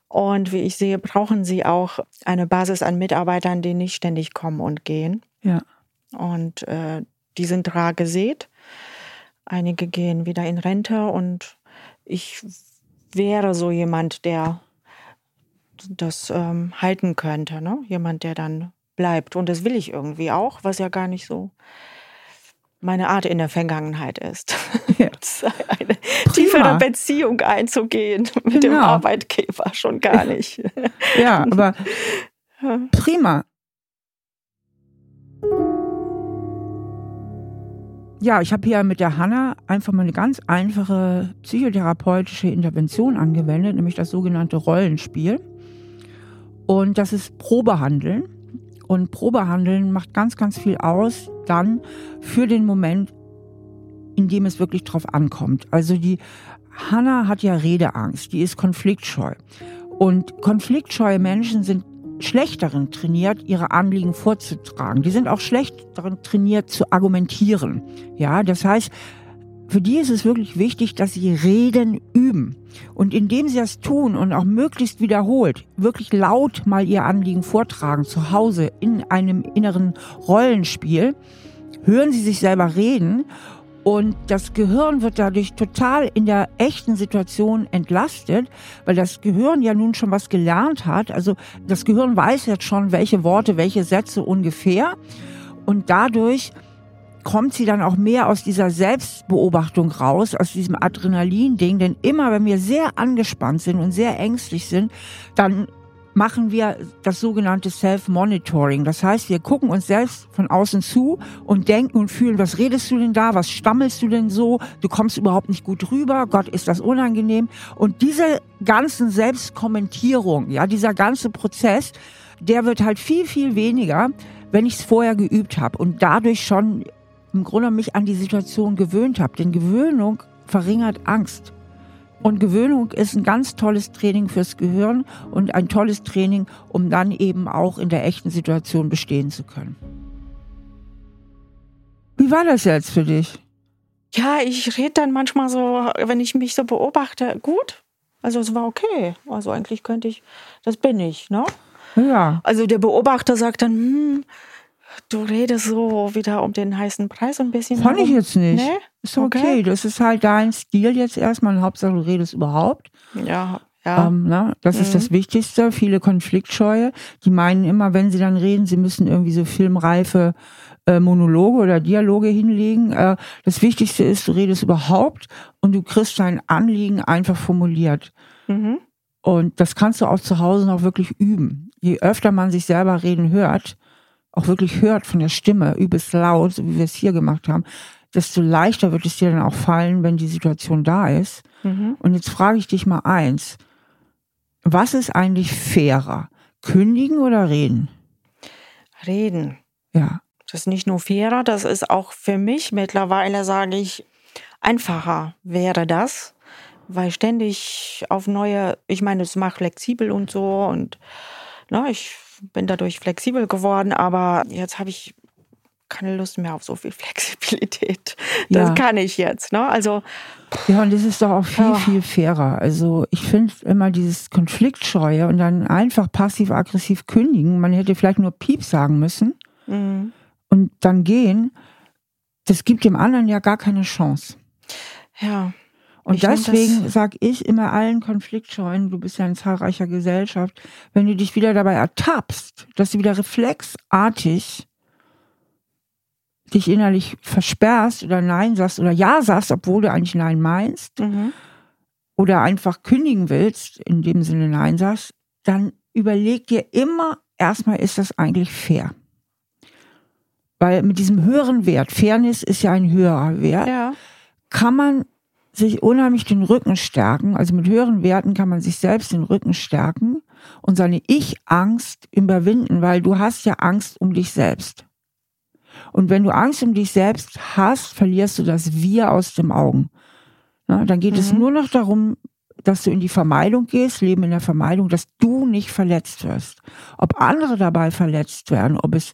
Und wie ich sehe, brauchen sie auch eine Basis an Mitarbeitern, die nicht ständig kommen und gehen. Ja. Und äh, die sind rar gesät. Einige gehen wieder in Rente und ich wäre so jemand, der das ähm, halten könnte. Ne? Jemand, der dann bleibt. Und das will ich irgendwie auch, was ja gar nicht so meine Art in der Vergangenheit ist. Ja. Eine Prima. tiefere Beziehung einzugehen mit genau. dem Arbeitgeber schon gar nicht. Ja, aber prima. Ja, ich habe hier mit der Hanna einfach mal eine ganz einfache psychotherapeutische Intervention angewendet, nämlich das sogenannte Rollenspiel. Und das ist Probehandeln. Und Probehandeln macht ganz, ganz viel aus dann für den Moment, in dem es wirklich drauf ankommt. Also die Hanna hat ja Redeangst, die ist konfliktscheu. Und konfliktscheue Menschen sind schlecht darin trainiert, ihre Anliegen vorzutragen. Die sind auch schlecht darin trainiert zu argumentieren. Ja, das heißt, für die ist es wirklich wichtig, dass sie Reden üben. Und indem sie das tun und auch möglichst wiederholt, wirklich laut mal ihr Anliegen vortragen, zu Hause in einem inneren Rollenspiel, hören sie sich selber reden und das Gehirn wird dadurch total in der echten Situation entlastet, weil das Gehirn ja nun schon was gelernt hat. Also das Gehirn weiß jetzt schon, welche Worte, welche Sätze ungefähr. Und dadurch kommt sie dann auch mehr aus dieser Selbstbeobachtung raus, aus diesem Adrenalin-Ding. Denn immer, wenn wir sehr angespannt sind und sehr ängstlich sind, dann machen wir das sogenannte Self-Monitoring. Das heißt, wir gucken uns selbst von außen zu und denken und fühlen, was redest du denn da? Was stammelst du denn so? Du kommst überhaupt nicht gut rüber. Gott, ist das unangenehm. Und diese ganzen Selbstkommentierungen, ja, dieser ganze Prozess, der wird halt viel, viel weniger, wenn ich es vorher geübt habe und dadurch schon im Grunde mich an die Situation gewöhnt habe. Denn Gewöhnung verringert Angst. Und Gewöhnung ist ein ganz tolles Training fürs Gehirn und ein tolles Training, um dann eben auch in der echten Situation bestehen zu können. Wie war das jetzt für dich? Ja, ich rede dann manchmal so, wenn ich mich so beobachte, gut. Also es war okay. Also eigentlich könnte ich, das bin ich, ne? Ja. Also der Beobachter sagt dann, hm, du redest so wieder um den heißen Preis ein bisschen. Fand ich jetzt nicht. Nee? Ist okay. okay. Das ist halt dein Stil jetzt erstmal. Hauptsache, du redest überhaupt. Ja. Ja. Ähm, ne? Das mhm. ist das Wichtigste. Viele Konfliktscheue, die meinen immer, wenn sie dann reden, sie müssen irgendwie so filmreife äh, Monologe oder Dialoge hinlegen. Äh, das Wichtigste ist, du redest überhaupt und du kriegst dein Anliegen einfach formuliert. Mhm. Und das kannst du auch zu Hause noch wirklich üben. Je öfter man sich selber reden hört, auch wirklich hört von der Stimme, übelst laut, so wie wir es hier gemacht haben, desto leichter wird es dir dann auch fallen, wenn die Situation da ist. Mhm. Und jetzt frage ich dich mal eins. Was ist eigentlich fairer? Kündigen oder reden? Reden. Ja. Das ist nicht nur fairer, das ist auch für mich mittlerweile, sage ich, einfacher wäre das, weil ständig auf neue, ich meine, es macht flexibel und so und na, ne, ich bin dadurch flexibel geworden, aber jetzt habe ich keine Lust mehr auf so viel Flexibilität. Das ja. kann ich jetzt. Ne? Also ja, und das ist doch auch viel, ja. viel fairer. Also ich finde immer dieses Konfliktscheue und dann einfach passiv-aggressiv kündigen. Man hätte vielleicht nur Piep sagen müssen mhm. und dann gehen. Das gibt dem anderen ja gar keine Chance. Ja. Und deswegen sage ich immer allen Konfliktscheuen, du bist ja in zahlreicher Gesellschaft, wenn du dich wieder dabei ertappst, dass du wieder reflexartig dich innerlich versperrst oder Nein sagst oder Ja sagst, obwohl du eigentlich Nein meinst, mhm. oder einfach kündigen willst, in dem Sinne Nein sagst, dann überleg dir immer, erstmal ist das eigentlich fair. Weil mit diesem höheren Wert, Fairness ist ja ein höherer Wert, ja. kann man sich unheimlich den Rücken stärken. Also mit höheren Werten kann man sich selbst den Rücken stärken und seine Ich-Angst überwinden, weil du hast ja Angst um dich selbst. Und wenn du Angst um dich selbst hast, verlierst du das Wir aus dem Augen. Na, dann geht mhm. es nur noch darum, dass du in die Vermeidung gehst, Leben in der Vermeidung, dass du nicht verletzt wirst. Ob andere dabei verletzt werden, ob es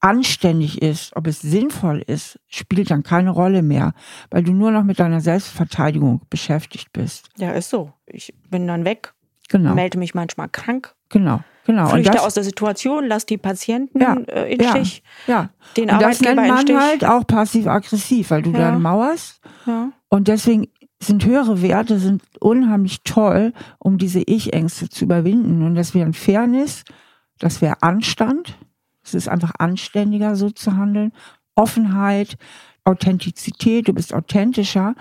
anständig ist, ob es sinnvoll ist, spielt dann keine Rolle mehr, weil du nur noch mit deiner Selbstverteidigung beschäftigt bist. Ja, ist so. Ich bin dann weg, genau. melde mich manchmal krank. Genau. Genau. Flüchte das, aus der Situation, lass die Patienten ja, äh, in ja, Stich. Ja. Den und das nennt man halt auch passiv-aggressiv, weil du ja. dann mauerst. Ja. Und deswegen sind höhere Werte sind unheimlich toll, um diese Ich-Ängste zu überwinden. Und das wäre Fairness, das wäre Anstand. Es ist einfach anständiger, so zu handeln. Offenheit, Authentizität, du bist authentischer.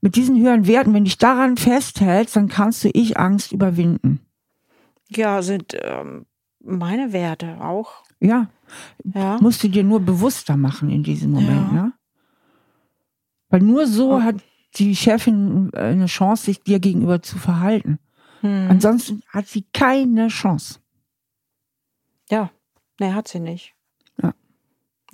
Mit diesen höheren Werten, wenn du dich daran festhältst, dann kannst du Ich-Angst überwinden. Ja, sind ähm, meine Werte auch. Ja. ja. Musst du dir nur bewusster machen in diesem Moment, ja. ne? Weil nur so oh. hat die Chefin äh, eine Chance, sich dir gegenüber zu verhalten. Hm. Ansonsten hat sie keine Chance. Ja, ne, hat sie nicht. Ja.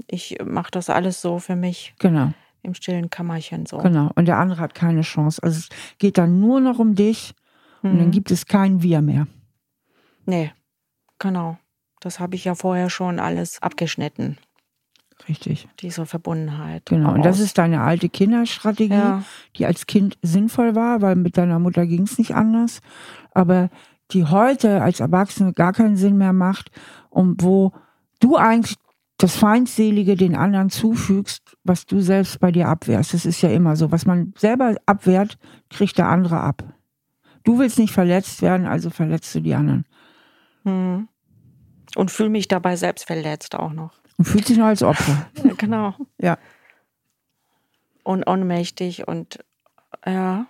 Ich mache das alles so für mich. Genau. Im stillen Kammerchen so. Genau. Und der andere hat keine Chance. Also es geht dann nur noch um dich hm. und dann hm. gibt es kein Wir mehr. Nee, genau. Das habe ich ja vorher schon alles abgeschnitten. Richtig. Diese Verbundenheit. Genau. Und das ist deine alte Kinderstrategie, ja. die als Kind sinnvoll war, weil mit deiner Mutter ging es nicht anders. Aber die heute als Erwachsene gar keinen Sinn mehr macht und wo du eigentlich das Feindselige den anderen zufügst, was du selbst bei dir abwehrst. Das ist ja immer so. Was man selber abwehrt, kriegt der andere ab. Du willst nicht verletzt werden, also verletzt du die anderen. Hm. Und fühle mich dabei selbst verletzt auch noch. Und fühlt sich noch als Opfer. genau. Ja. Und ohnmächtig und ja,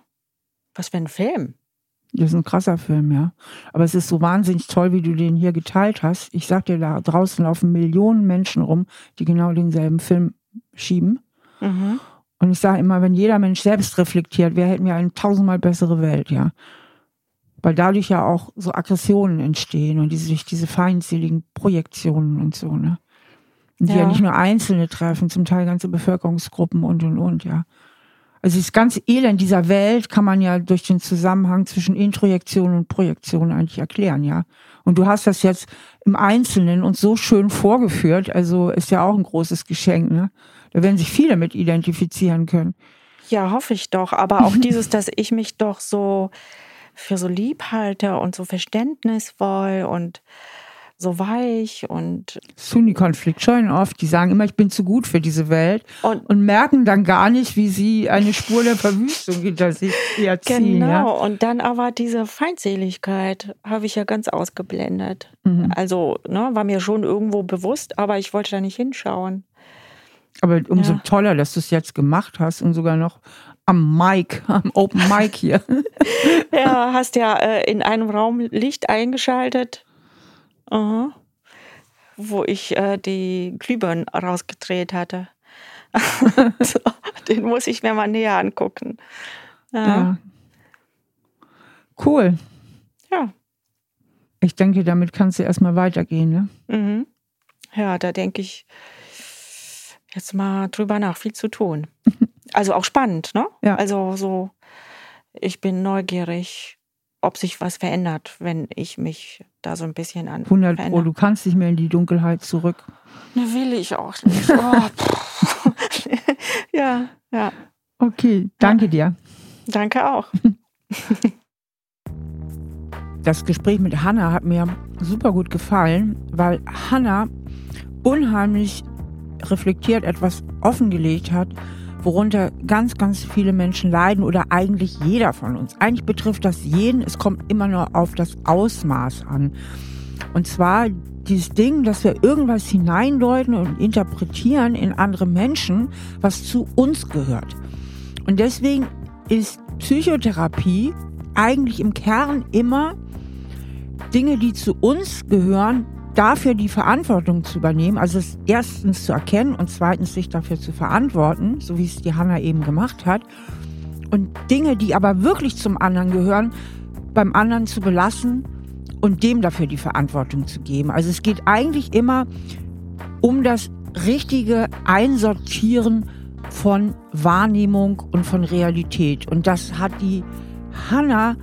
was für ein Film. Das ist ein krasser Film, ja. Aber es ist so wahnsinnig toll, wie du den hier geteilt hast. Ich sag dir, da draußen laufen Millionen Menschen rum, die genau denselben Film schieben. Mhm. Und ich sage immer, wenn jeder Mensch selbst reflektiert, wir hätten ja eine tausendmal bessere Welt, ja weil dadurch ja auch so Aggressionen entstehen und diese, durch diese feindseligen Projektionen und so, ne? Und die ja. ja nicht nur Einzelne treffen, zum Teil ganze Bevölkerungsgruppen und und und, ja. Also das ganze Elend dieser Welt kann man ja durch den Zusammenhang zwischen Introjektion und Projektion eigentlich erklären, ja. Und du hast das jetzt im Einzelnen uns so schön vorgeführt, also ist ja auch ein großes Geschenk, ne? Da werden sich viele mit identifizieren können. Ja, hoffe ich doch. Aber auch dieses, dass ich mich doch so für so lieb halte und so verständnisvoll und so weich und. Das tun die Konfliktscheuen oft. Die sagen immer, ich bin zu gut für diese Welt und, und merken dann gar nicht, wie sie eine Spur der Verwüstung hinter sich erziehen. Genau. Ja? Und dann aber diese Feindseligkeit habe ich ja ganz ausgeblendet. Mhm. Also, ne, war mir schon irgendwo bewusst, aber ich wollte da nicht hinschauen. Aber umso ja. toller, dass du es jetzt gemacht hast und sogar noch am Mic, am Open Mic hier. ja, hast ja äh, in einem Raum Licht eingeschaltet. Uh wo ich äh, die Glühbirnen rausgedreht hatte. so, den muss ich mir mal näher angucken. Ja. ja. Cool. Ja. Ich denke, damit kannst du erstmal weitergehen, ne? Mhm. Ja, da denke ich jetzt mal drüber nach, viel zu tun. Also auch spannend, ne? Ja. Also so, ich bin neugierig, ob sich was verändert, wenn ich mich da so ein bisschen an. 100 Pro, du kannst nicht mehr in die Dunkelheit zurück. Ne, will ich auch nicht. Oh, ja, ja. Okay, danke ja. dir. Danke auch. Das Gespräch mit Hanna hat mir super gut gefallen, weil Hanna unheimlich reflektiert etwas offengelegt hat, worunter ganz, ganz viele Menschen leiden oder eigentlich jeder von uns. Eigentlich betrifft das jeden, es kommt immer nur auf das Ausmaß an. Und zwar dieses Ding, dass wir irgendwas hineindeuten und interpretieren in andere Menschen, was zu uns gehört. Und deswegen ist Psychotherapie eigentlich im Kern immer Dinge, die zu uns gehören, dafür die Verantwortung zu übernehmen, also es erstens zu erkennen und zweitens sich dafür zu verantworten, so wie es die Hanna eben gemacht hat. Und Dinge, die aber wirklich zum anderen gehören, beim anderen zu belassen und dem dafür die Verantwortung zu geben. Also es geht eigentlich immer um das richtige Einsortieren von Wahrnehmung und von Realität. Und das hat die Hanna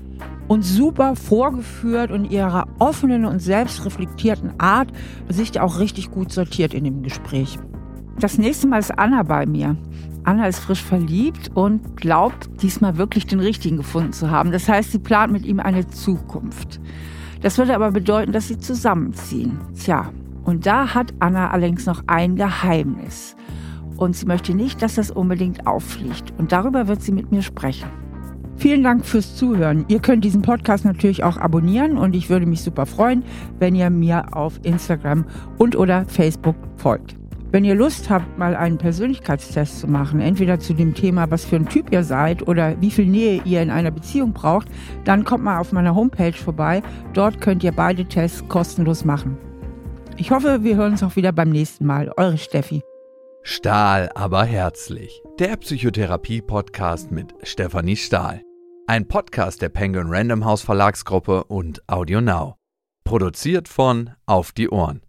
und super vorgeführt und ihrer offenen und selbstreflektierten Art sich auch richtig gut sortiert in dem Gespräch. Das nächste Mal ist Anna bei mir. Anna ist frisch verliebt und glaubt, diesmal wirklich den richtigen gefunden zu haben. Das heißt, sie plant mit ihm eine Zukunft. Das würde aber bedeuten, dass sie zusammenziehen. Tja, und da hat Anna allerdings noch ein Geheimnis. Und sie möchte nicht, dass das unbedingt auffliegt. Und darüber wird sie mit mir sprechen. Vielen Dank fürs Zuhören. Ihr könnt diesen Podcast natürlich auch abonnieren und ich würde mich super freuen, wenn ihr mir auf Instagram und oder Facebook folgt. Wenn ihr Lust habt, mal einen Persönlichkeitstest zu machen, entweder zu dem Thema, was für ein Typ ihr seid oder wie viel Nähe ihr in einer Beziehung braucht, dann kommt mal auf meiner Homepage vorbei. Dort könnt ihr beide Tests kostenlos machen. Ich hoffe, wir hören uns auch wieder beim nächsten Mal. Eure Steffi. Stahl aber herzlich. Der Psychotherapie-Podcast mit Stefanie Stahl. Ein Podcast der Penguin Random House Verlagsgruppe und Audio Now. Produziert von Auf die Ohren.